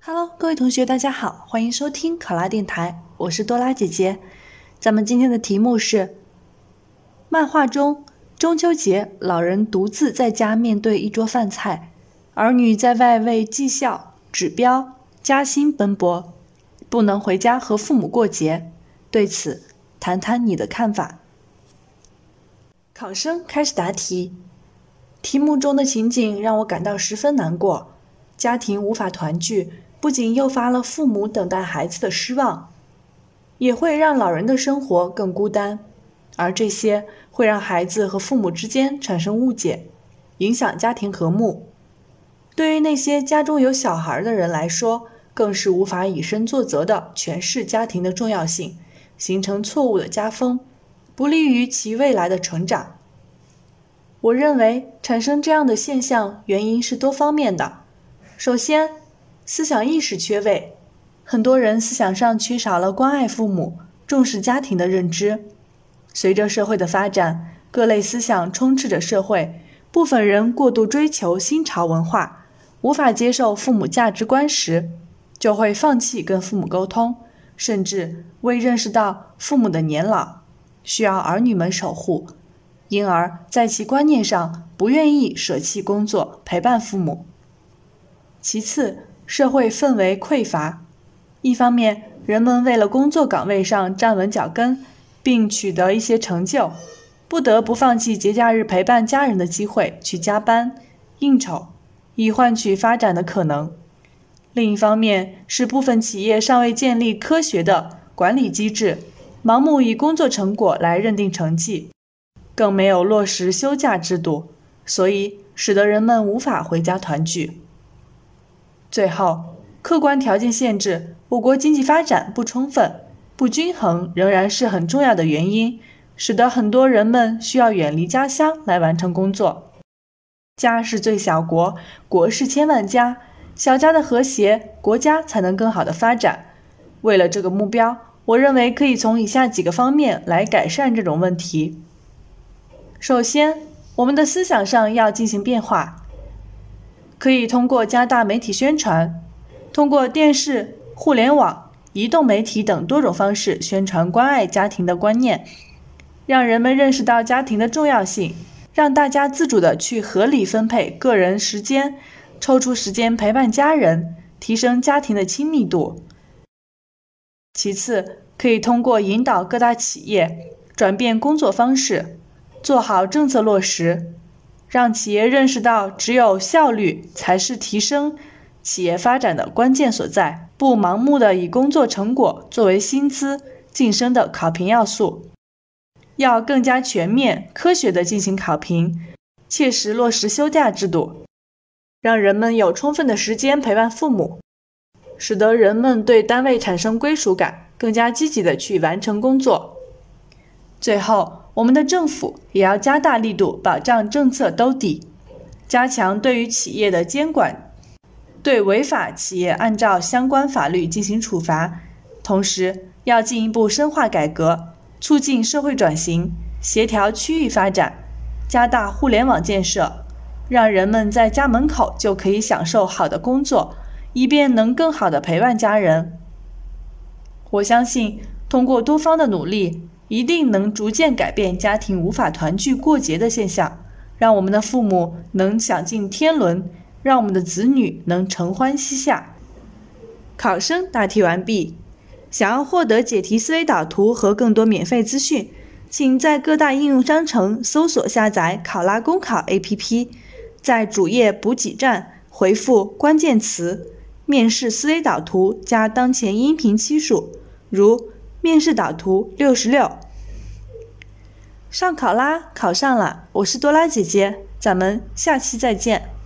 Hello，各位同学，大家好，欢迎收听考拉电台，我是多拉姐姐。咱们今天的题目是：漫画中中秋节，老人独自在家面对一桌饭菜，儿女在外为绩效、指标、加薪奔波，不能回家和父母过节。对此，谈谈你的看法。考生开始答题。题目中的情景让我感到十分难过，家庭无法团聚。不仅诱发了父母等待孩子的失望，也会让老人的生活更孤单，而这些会让孩子和父母之间产生误解，影响家庭和睦。对于那些家中有小孩的人来说，更是无法以身作则的诠释家庭的重要性，形成错误的家风，不利于其未来的成长。我认为产生这样的现象，原因是多方面的。首先，思想意识缺位，很多人思想上缺少了关爱父母、重视家庭的认知。随着社会的发展，各类思想充斥着社会，部分人过度追求新潮文化，无法接受父母价值观时，就会放弃跟父母沟通，甚至未认识到父母的年老需要儿女们守护，因而在其观念上不愿意舍弃工作陪伴父母。其次，社会氛围匮乏，一方面，人们为了工作岗位上站稳脚跟，并取得一些成就，不得不放弃节假日陪伴家人的机会，去加班应酬，以换取发展的可能；另一方面，是部分企业尚未建立科学的管理机制，盲目以工作成果来认定成绩，更没有落实休假制度，所以使得人们无法回家团聚。最后，客观条件限制，我国经济发展不充分、不均衡，仍然是很重要的原因，使得很多人们需要远离家乡来完成工作。家是最小国，国是千万家，小家的和谐，国家才能更好的发展。为了这个目标，我认为可以从以下几个方面来改善这种问题。首先，我们的思想上要进行变化。可以通过加大媒体宣传，通过电视、互联网、移动媒体等多种方式宣传关爱家庭的观念，让人们认识到家庭的重要性，让大家自主的去合理分配个人时间，抽出时间陪伴家人，提升家庭的亲密度。其次，可以通过引导各大企业转变工作方式，做好政策落实。让企业认识到，只有效率才是提升企业发展的关键所在，不盲目的以工作成果作为薪资晋升的考评要素，要更加全面、科学的进行考评，切实落实休假制度，让人们有充分的时间陪伴父母，使得人们对单位产生归属感，更加积极的去完成工作。最后。我们的政府也要加大力度，保障政策兜底，加强对于企业的监管，对违法企业按照相关法律进行处罚。同时，要进一步深化改革，促进社会转型，协调区域发展，加大互联网建设，让人们在家门口就可以享受好的工作，以便能更好的陪伴家人。我相信，通过多方的努力。一定能逐渐改变家庭无法团聚过节的现象，让我们的父母能享尽天伦，让我们的子女能承欢膝下。考生答题完毕。想要获得解题思维导图和更多免费资讯，请在各大应用商城搜索下载考拉公考 APP，在主页补给站回复关键词“面试思维导图”加当前音频期数，如。面试导图六十六，上考啦，考上了！我是多拉姐姐，咱们下期再见。